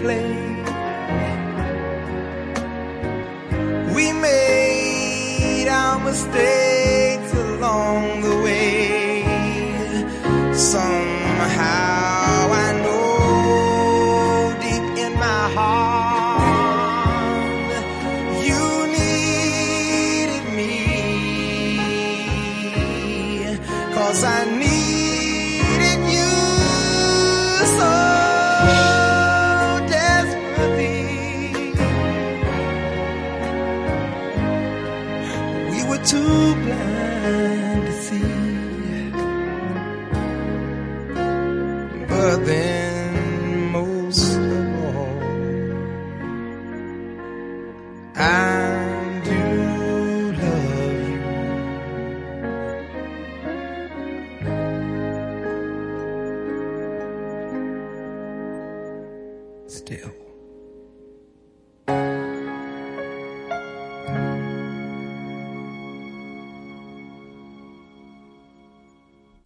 place.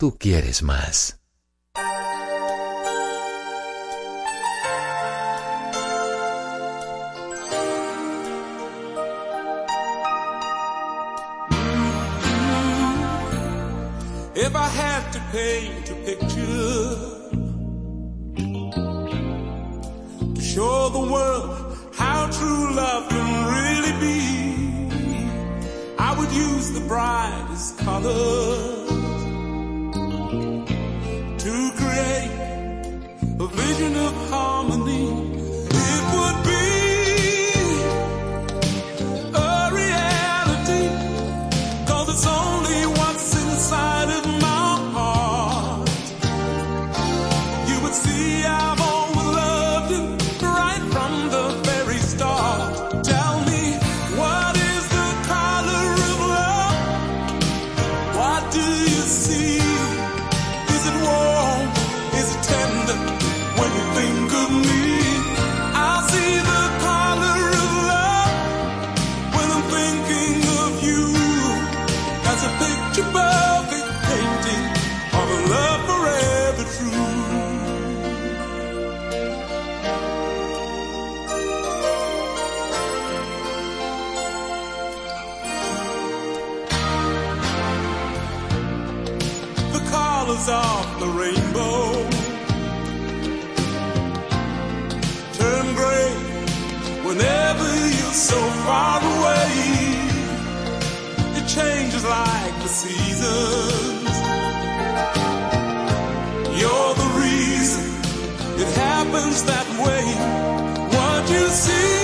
tú quieres más. like the seasons. You're the reason it happens that way. What you see.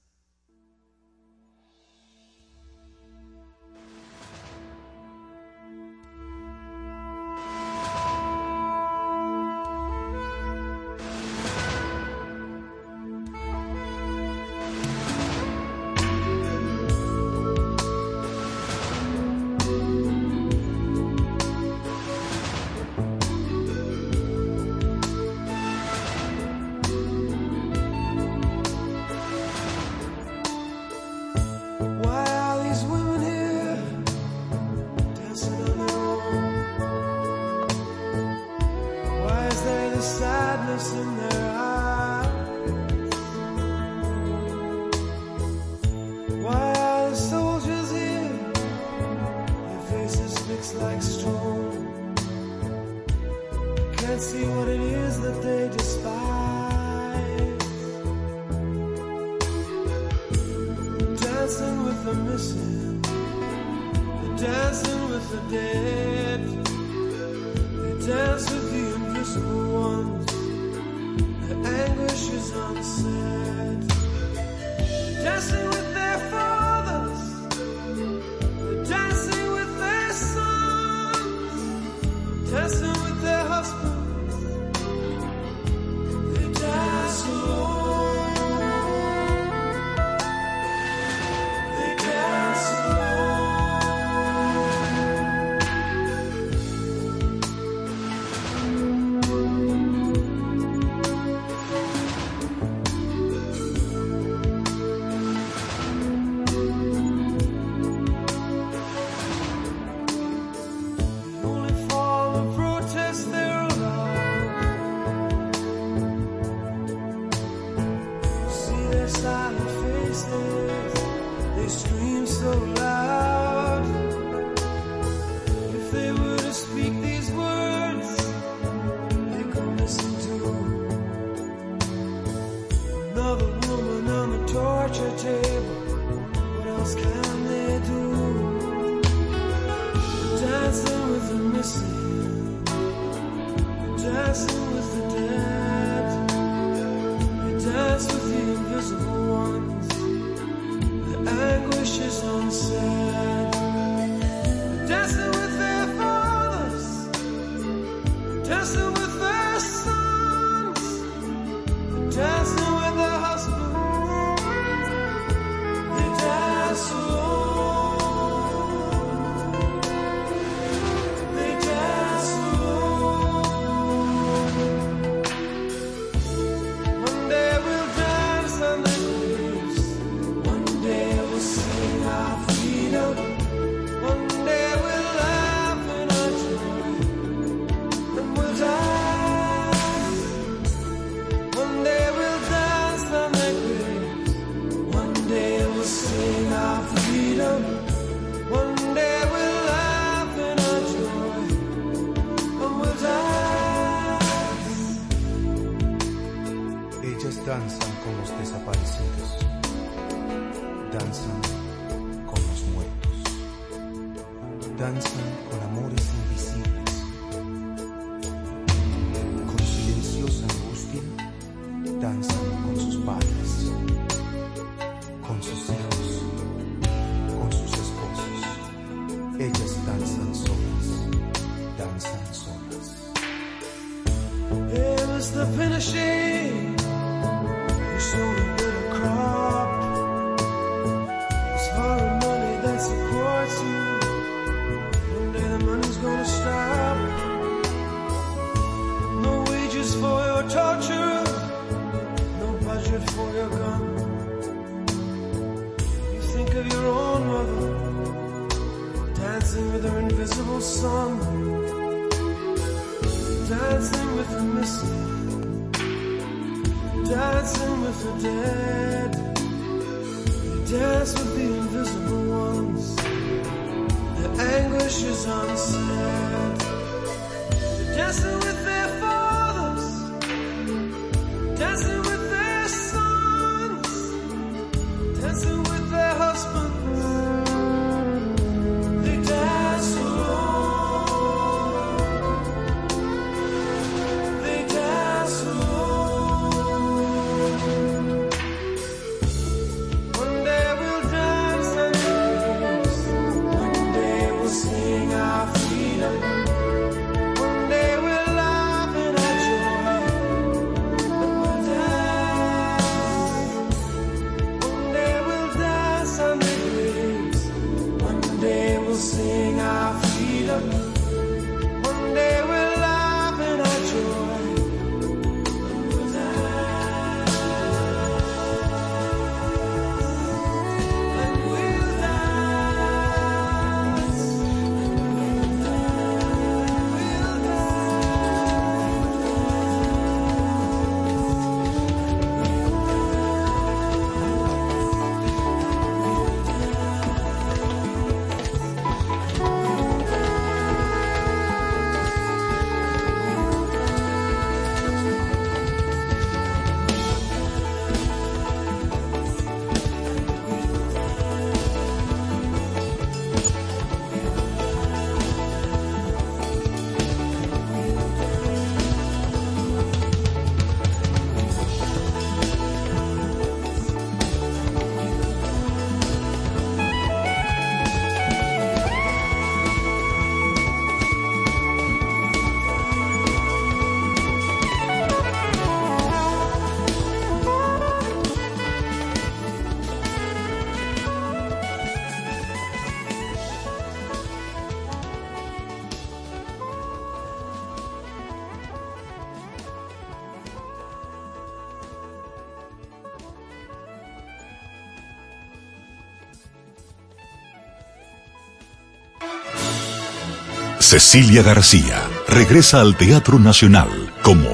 Cecilia García regresa al Teatro Nacional como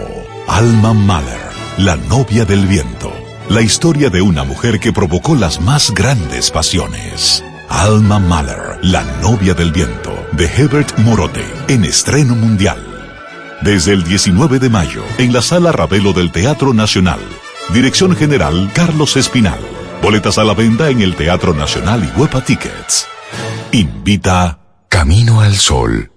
Alma Mahler, la novia del viento. La historia de una mujer que provocó las más grandes pasiones. Alma Mahler, la novia del viento, de Herbert Morote, en estreno mundial. Desde el 19 de mayo, en la Sala Ravelo del Teatro Nacional. Dirección General Carlos Espinal. Boletas a la venta en el Teatro Nacional y Huepa Tickets. Invita Camino al Sol.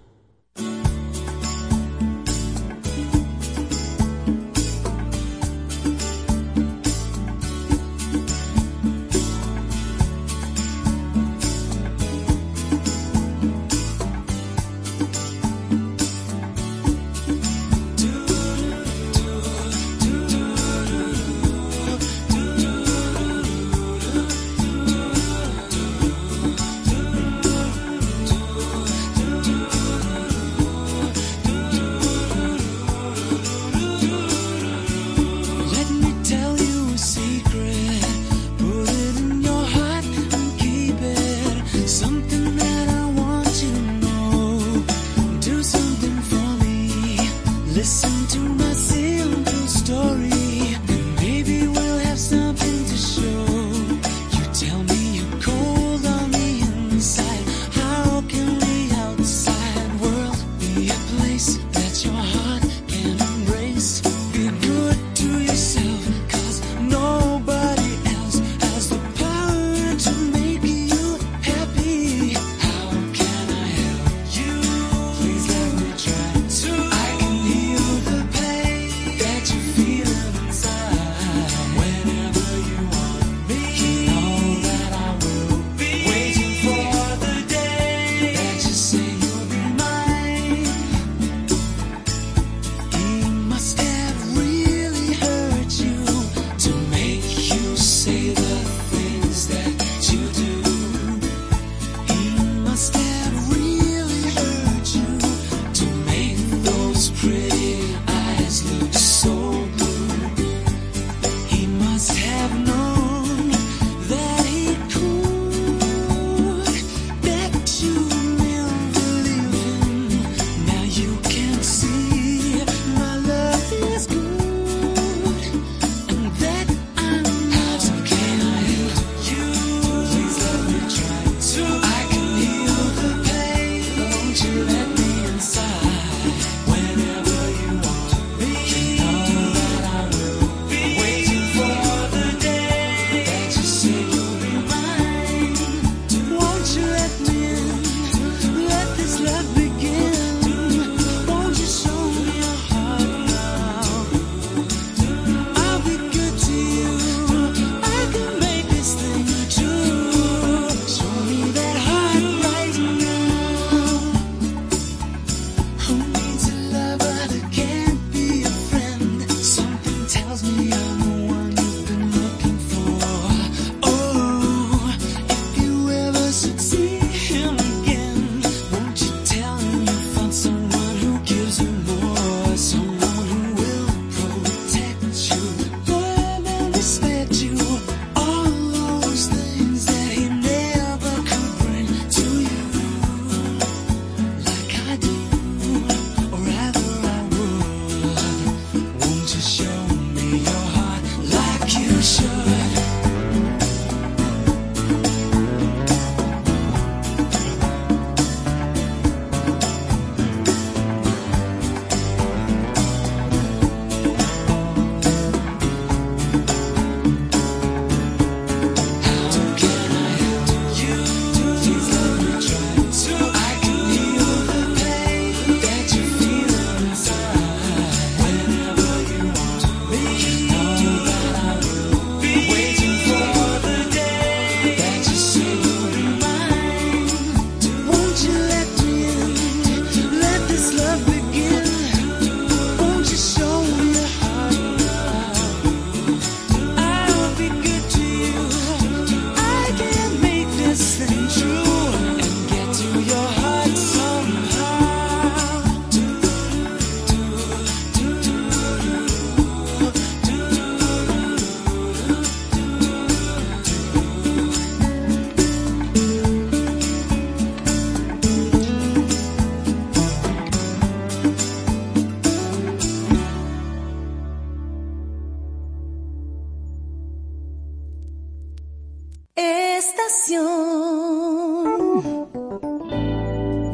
Estación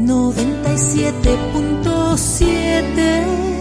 97.7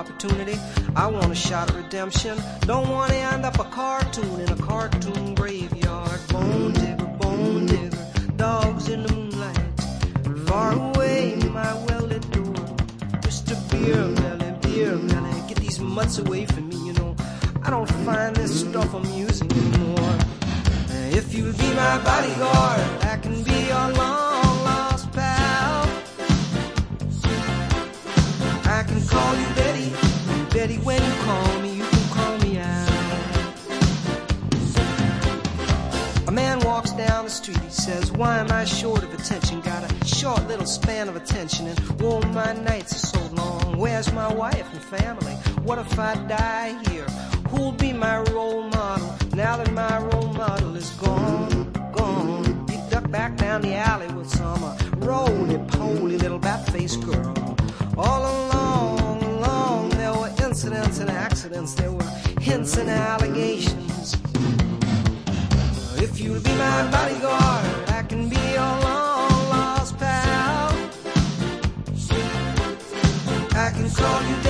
opportunity. I want a shot at redemption. Don't want to end up a cartoon in a cartoon graveyard. Bone digger, bone digger, dogs in the moonlight. Far away, my well-lit door. Mr. Beer Melly, Beer Melly, get these mutts away from me, you know. I don't find this stuff amusing anymore. If you'll be my bodyguard, I can be your long call me, you can call me out. A man walks down the street, he says, Why am I short of attention? Got a short little span of attention, and oh, my nights are so long. Where's my wife and family? What if I die here? Who'll be my role model now that my role model is gone? Gone. You duck back down the alley with some uh, roly-poly little bat-faced girl. All were incidents and accidents. There were hints and allegations. If you'll be my bodyguard, I can be your long lost pal. I can call you Betty,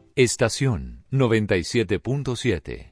Estación 97.7.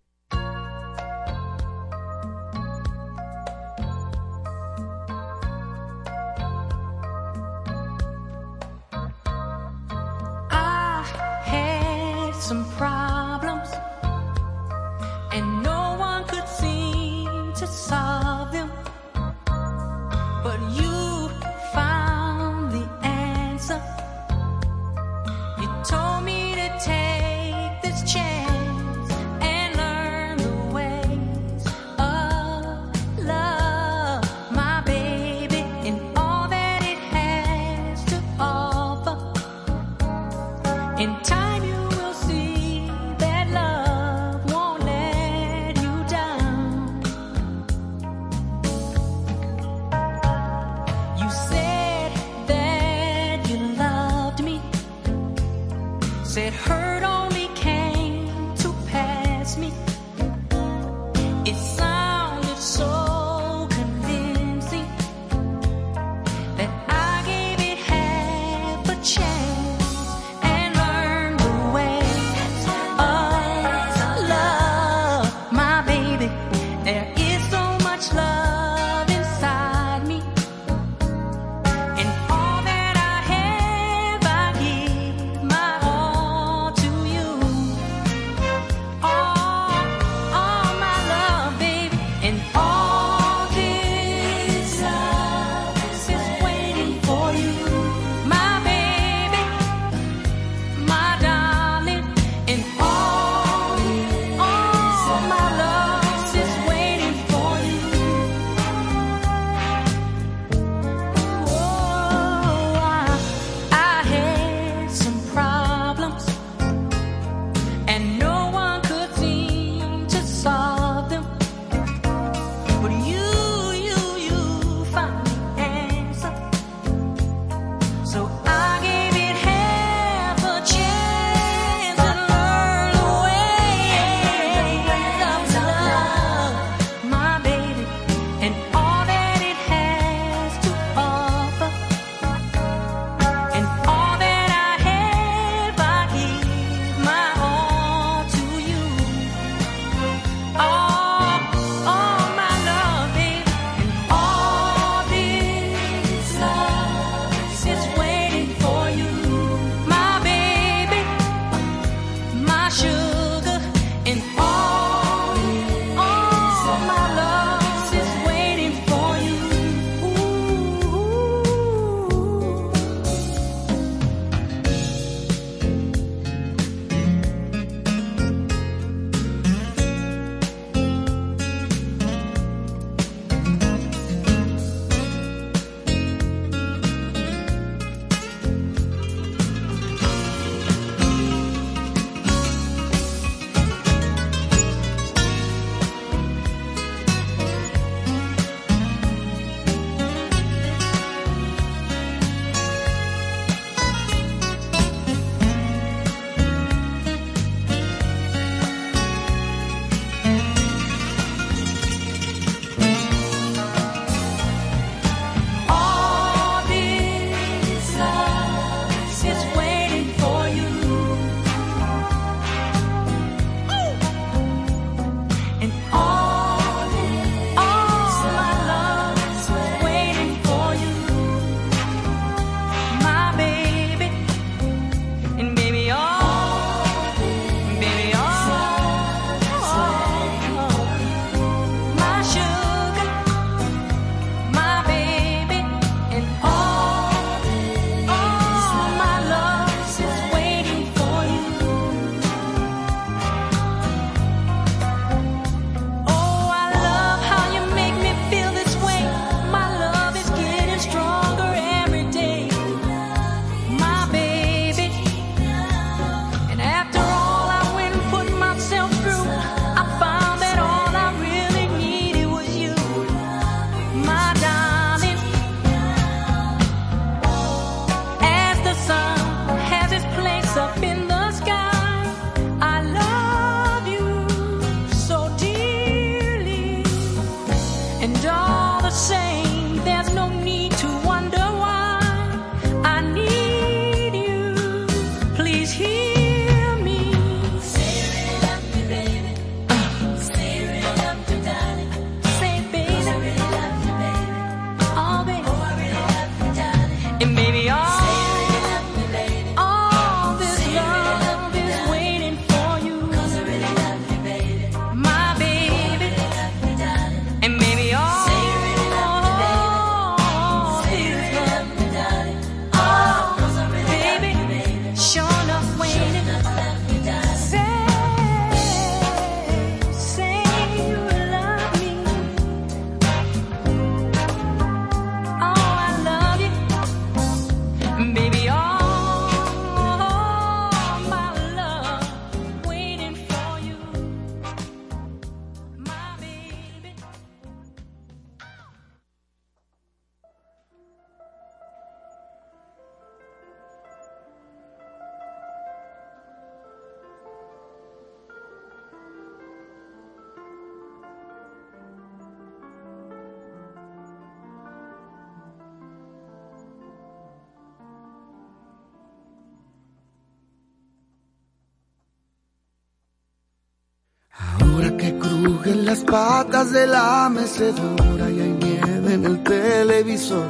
Patas de la mecedora y hay nieve en el televisor.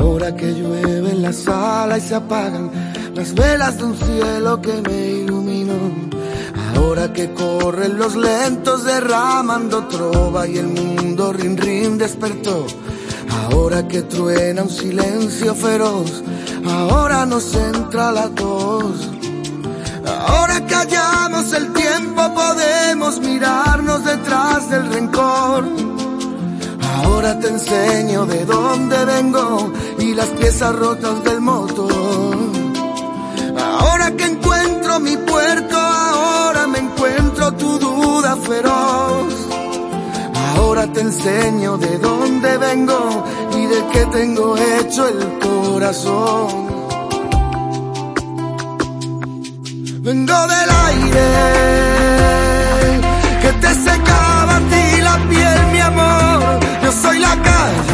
Ahora que llueve en la sala y se apagan las velas de un cielo que me iluminó. Ahora que corren los lentos derramando trova y el mundo rin rin despertó. Ahora que truena un silencio feroz, ahora nos entra la tos. Ahora que hallamos el tiempo podemos mirarnos detrás del rencor. Ahora te enseño de dónde vengo y las piezas rotas del motor. Ahora que encuentro mi puerto, ahora me encuentro tu duda feroz. Ahora te enseño de dónde vengo y de qué tengo hecho el corazón. Vengo del aire que te secaba a ti la piel, mi amor. Yo soy la calle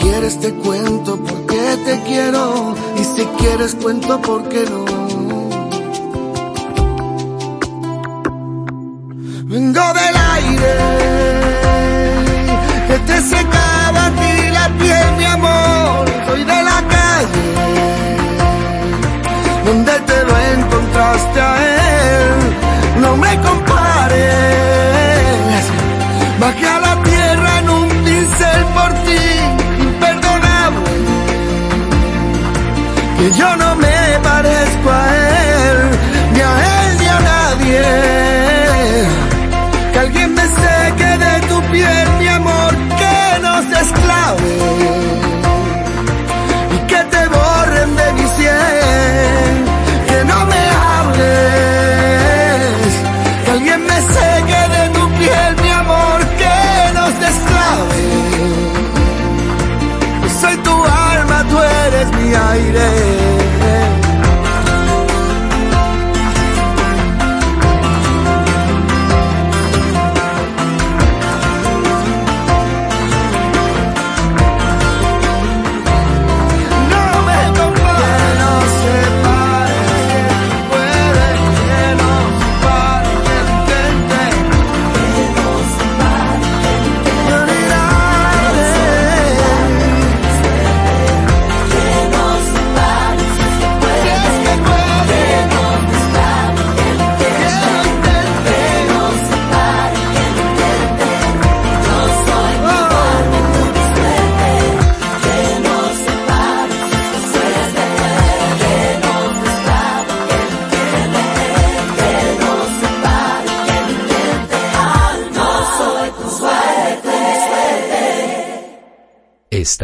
Quieres te cuento por qué te quiero y si quieres cuento por qué no.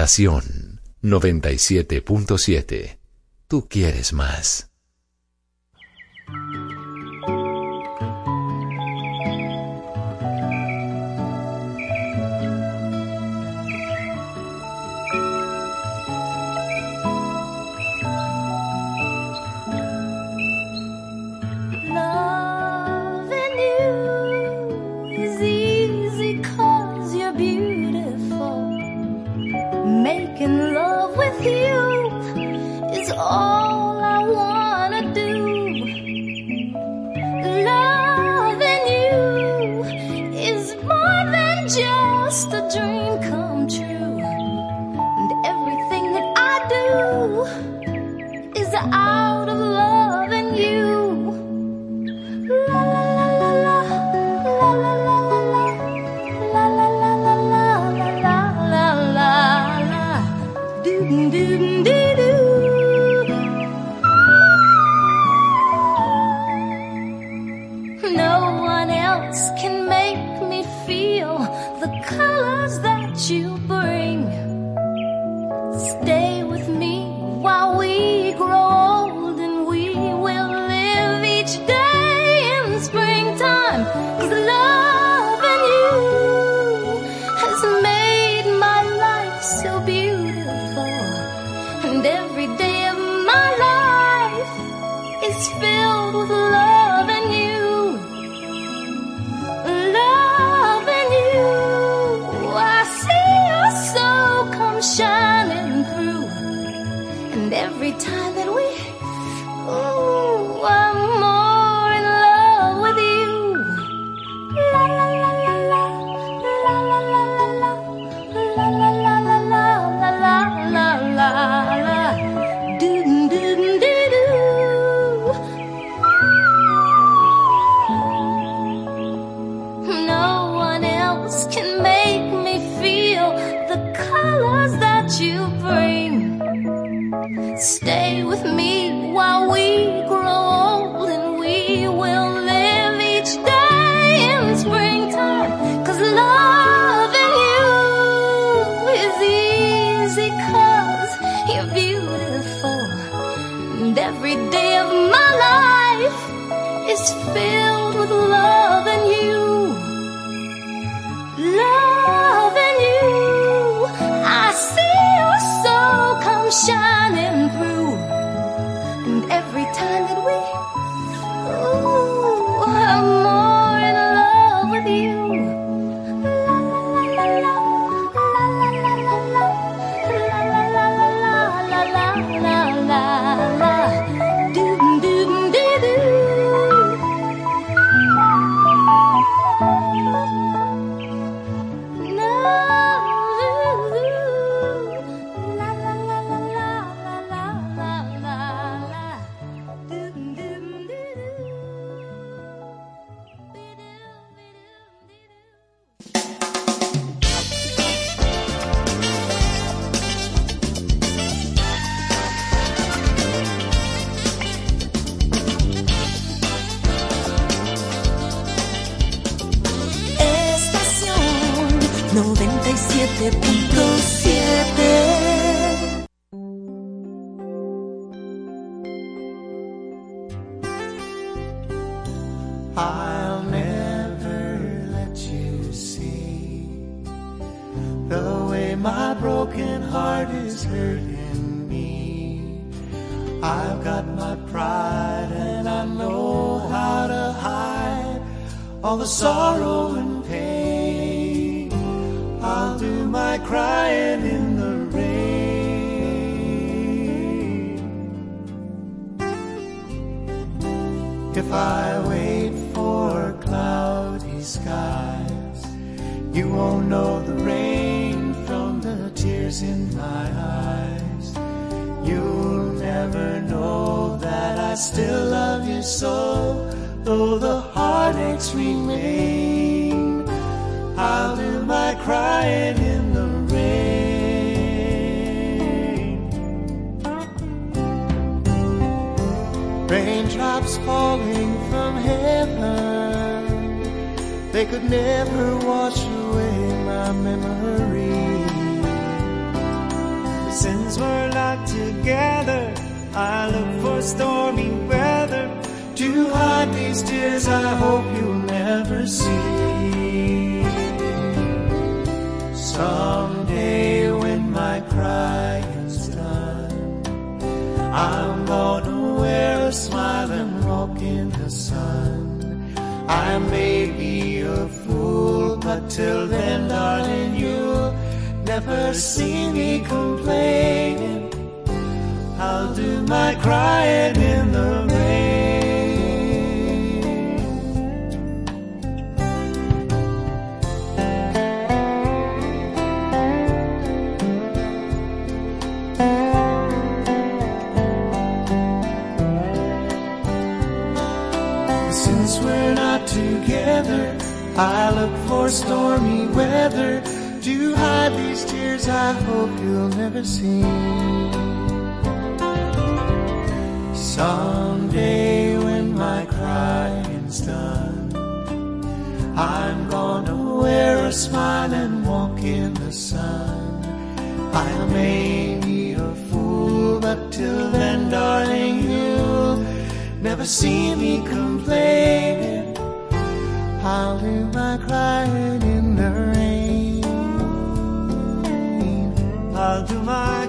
Estación 97.7. Tú quieres más. Raindrops falling from heaven, they could never wash away my memory. Since we're not together, I look for stormy weather to hide these tears I hope you'll never see. Someday when my crying's done, I'm gonna wear a smile and walk in the sun. I may be a fool, but till then, darling, you'll never see me complaining. I'll do my crying in the I look for stormy weather to hide these tears I hope you'll never see. Someday when my crying's done, I'm gonna wear a smile and walk in the sun. I may be a fool, but till then, darling, you'll never see me complaining. I'll do my crying in the rain. I'll do my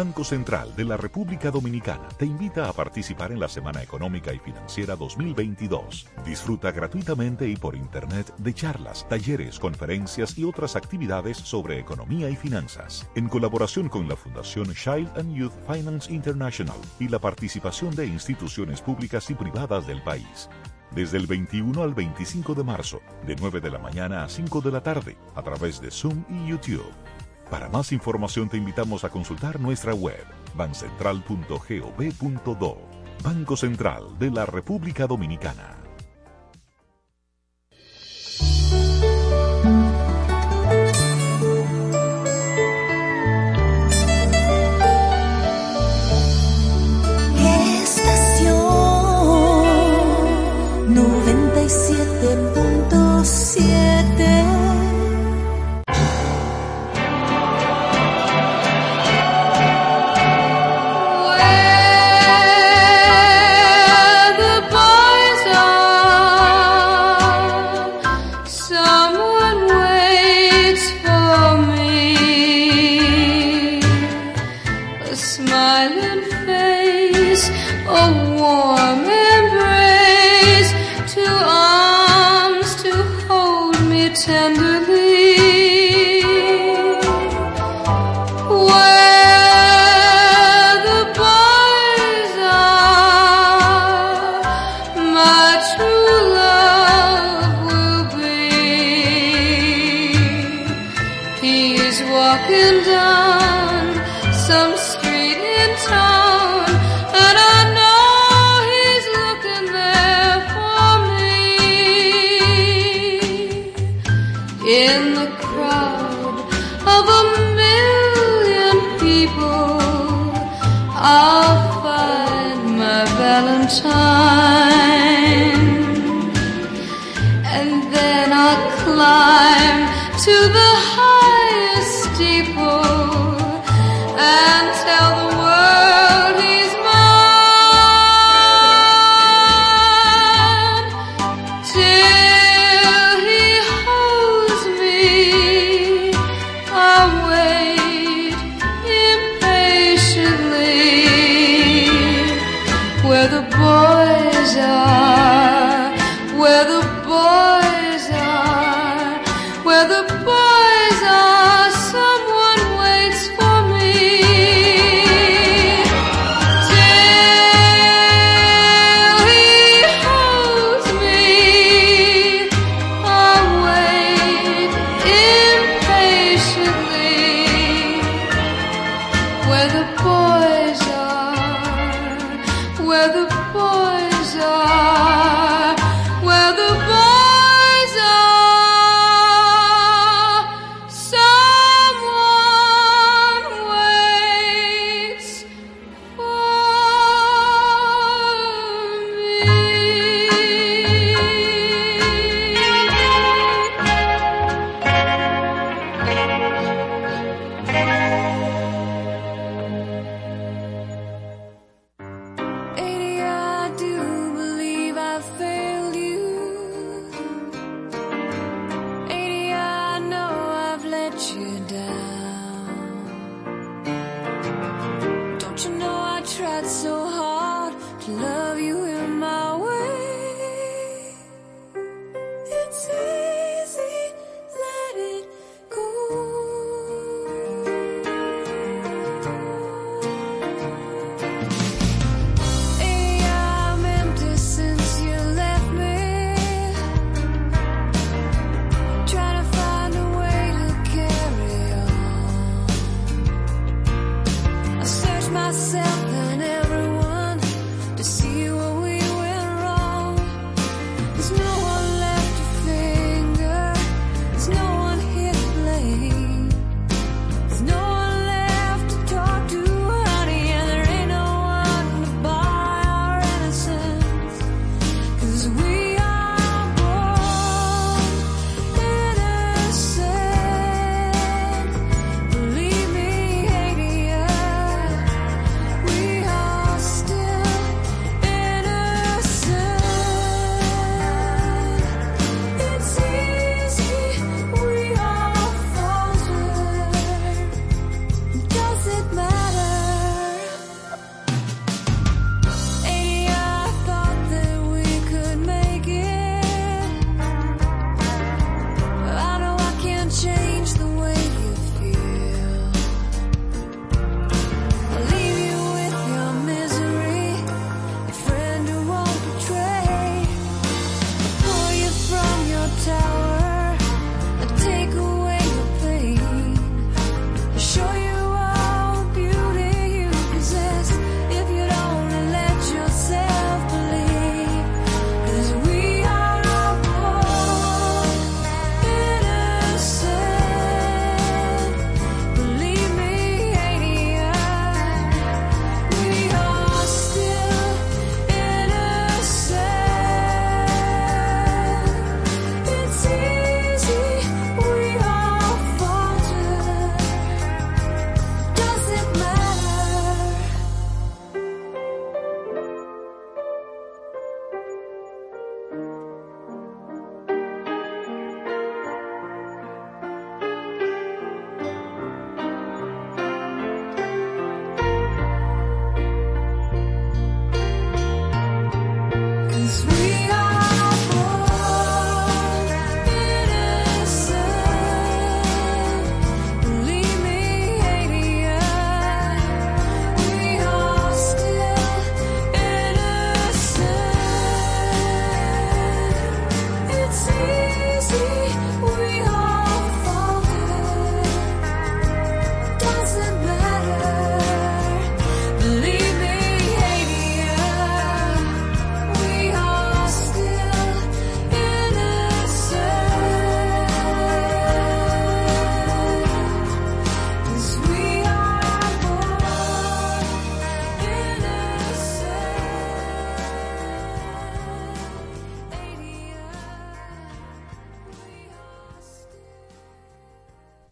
Banco Central de la República Dominicana te invita a participar en la Semana Económica y Financiera 2022. Disfruta gratuitamente y por Internet de charlas, talleres, conferencias y otras actividades sobre economía y finanzas, en colaboración con la Fundación Child and Youth Finance International y la participación de instituciones públicas y privadas del país desde el 21 al 25 de marzo, de 9 de la mañana a 5 de la tarde, a través de Zoom y YouTube. Para más información te invitamos a consultar nuestra web bancentral.gov.do. Banco Central de la República Dominicana.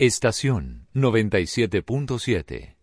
Estación 97.7.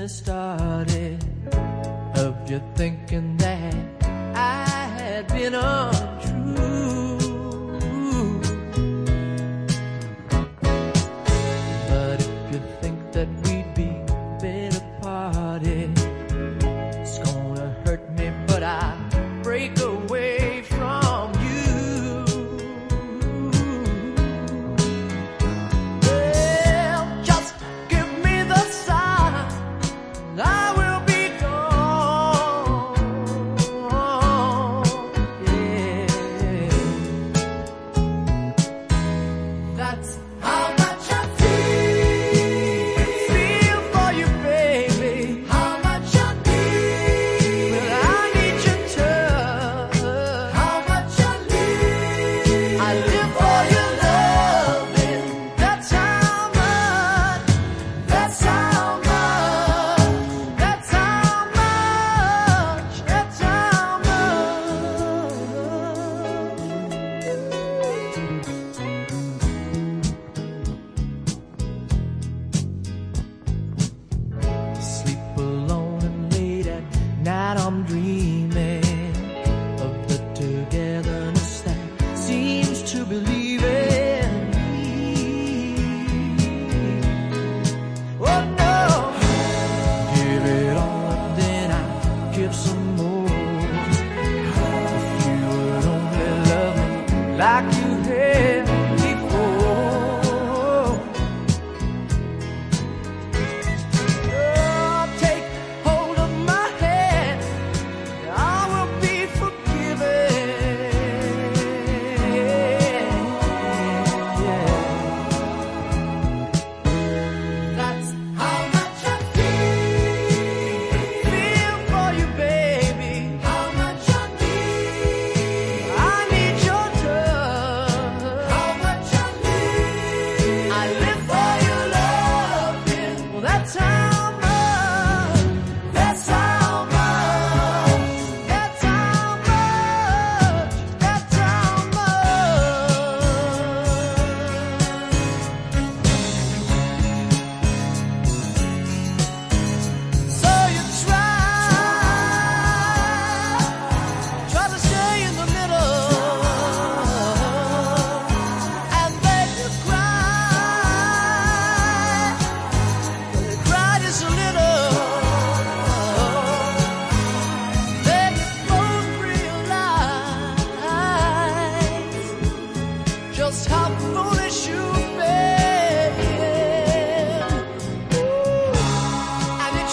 business started. of you thinking that I had been on.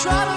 try to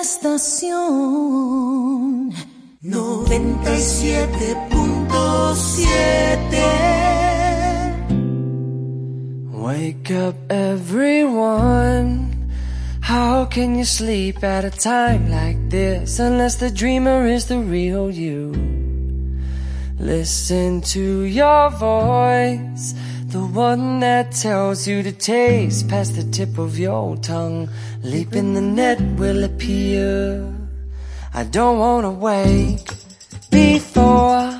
Estación 97.7 Wake up, everyone. How can you sleep at a time like this unless the dreamer is the real you? Listen to your voice, the one that tells you to taste past the tip of your tongue. Leap in the net will appear. I don't wanna wake before